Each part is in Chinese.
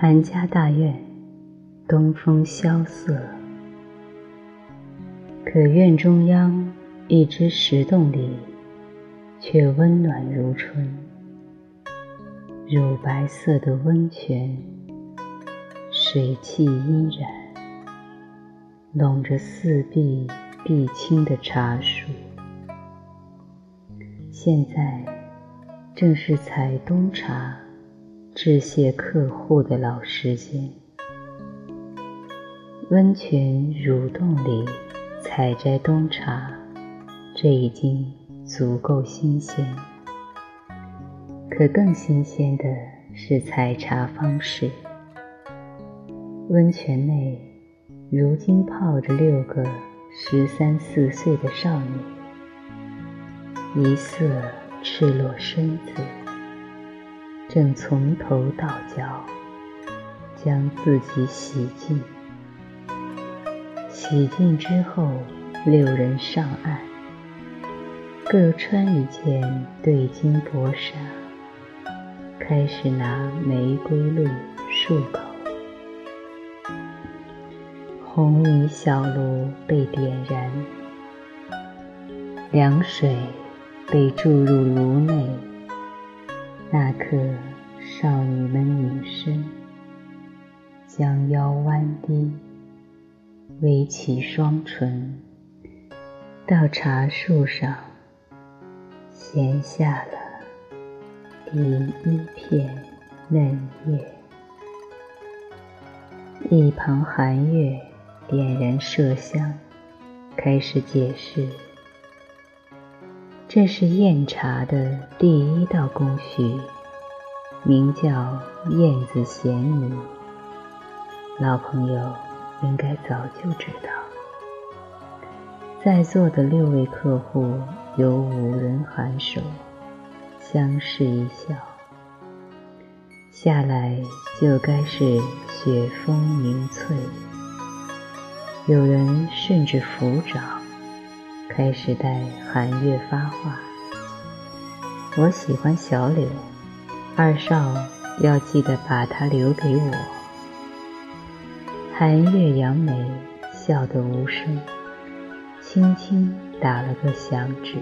韩家大院，东风萧瑟。可院中央一只石洞里，却温暖如春。乳白色的温泉，水汽依然，笼着四壁碧青的茶树。现在正是采冬茶。致谢客户的老时间，温泉乳洞里采摘冬茶，这已经足够新鲜。可更新鲜的是采茶方式。温泉内如今泡着六个十三四岁的少女，一色赤裸身子。正从头到脚将自己洗净，洗净之后，六人上岸，各穿一件对襟薄纱，开始拿玫瑰露漱口。红泥小炉被点燃，凉水被注入炉内。那刻，少女们隐身，将腰弯低，微起双唇，到茶树上衔下了第一片嫩叶。一旁寒月点燃麝香，开始解释。这是验茶的第一道工序，名叫燕子衔泥。老朋友应该早就知道。在座的六位客户有五人颔首，相视一笑。下来就该是雪峰凝翠，有人甚至抚掌。开始带寒月发话。我喜欢小柳，二少要记得把它留给我。寒月扬眉，笑得无声，轻轻打了个响指。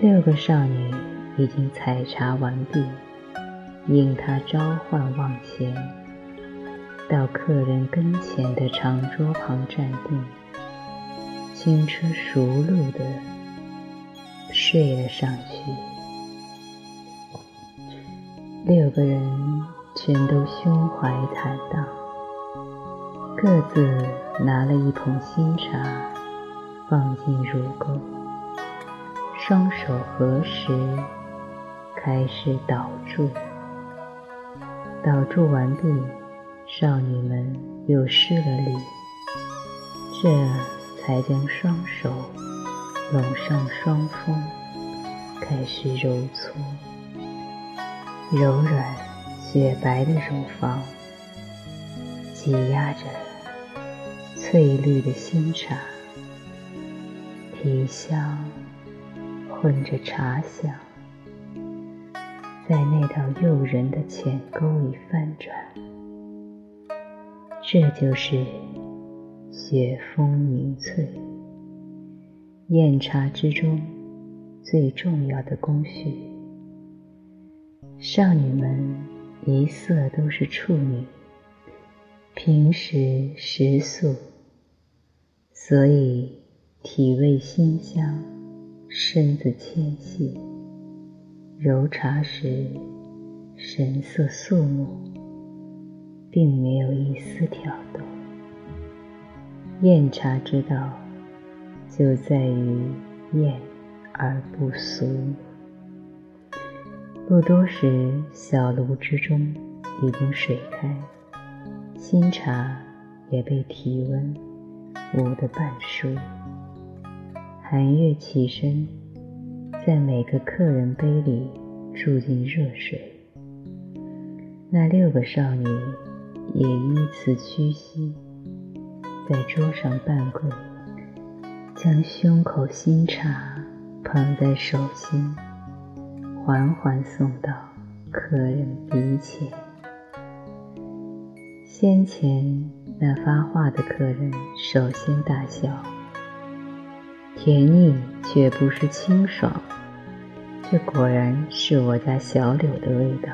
六个少女已经采茶完毕，应他召唤往前，到客人跟前的长桌旁站定。轻车熟路的睡了上去，六个人全都胸怀坦荡，各自拿了一捧新茶放进乳沟，双手合十，开始倒注。倒注完毕，少女们又施了礼，这。才将双手拢上双峰，开始揉搓，柔软雪白的乳房挤压着翠绿的新茶，体香混着茶香，在那道诱人的浅沟里翻转，这就是。雪峰凝翠，验茶之中最重要的工序。少女们一色都是处女，平时食素，所以体味馨香，身子纤细，揉茶时神色肃穆，并没有一丝挑逗。验茶之道，就在于验而不俗。不多时，小炉之中已经水开，新茶也被体温捂得半熟。寒月起身，在每个客人杯里注进热水。那六个少女也依次屈膝。在桌上半跪，将胸口新茶捧在手心，缓缓送到客人鼻前。先前那发话的客人首先大笑，甜腻却不是清爽，这果然是我家小柳的味道，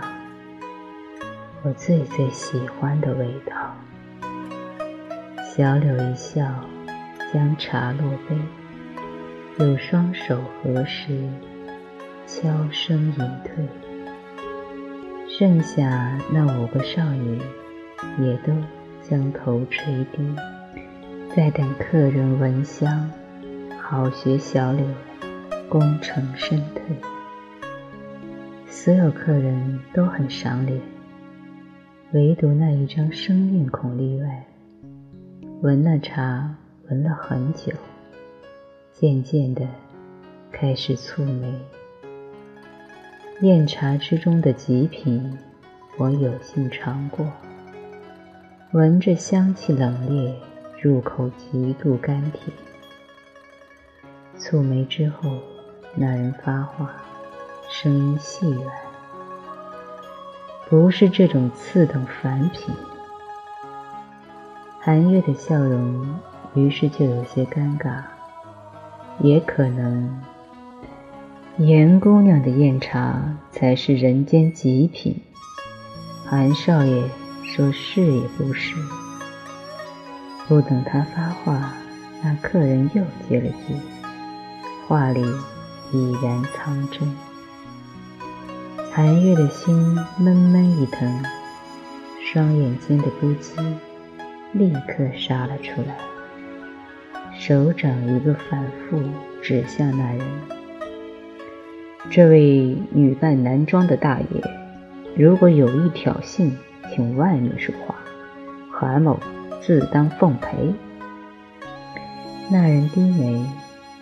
我最最喜欢的味道。小柳一笑，将茶落杯，又双手合十，悄声隐退。剩下那五个少女。也都将头垂低，在等客人闻香，好学小柳，功成身退。所有客人都很赏脸，唯独那一张生面孔例外。闻了茶，闻了很久，渐渐的开始蹙眉。宴茶之中的极品，我有幸尝过。闻着香气冷冽，入口极度甘甜。蹙眉之后，那人发话，声音细软，不是这种次等凡品。韩月的笑容，于是就有些尴尬。也可能，严姑娘的宴茶才是人间极品。韩少爷。说是也不是，不等他发话，那客人又接了句，话里已然苍真。韩月的心闷闷一疼，双眼间的不羁立刻杀了出来，手掌一个反复指向那人。这位女扮男装的大爷，如果有意挑衅。请外面说话，韩某自当奉陪。那人低眉，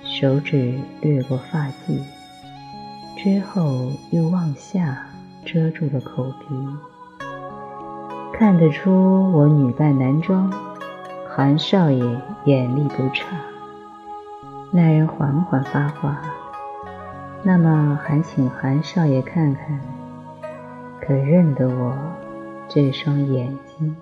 手指掠过发髻，之后又往下遮住了口鼻。看得出我女扮男装，韩少爷眼力不差。那人缓缓发话：“那么还请韩少爷看看，可认得我？”这双眼睛。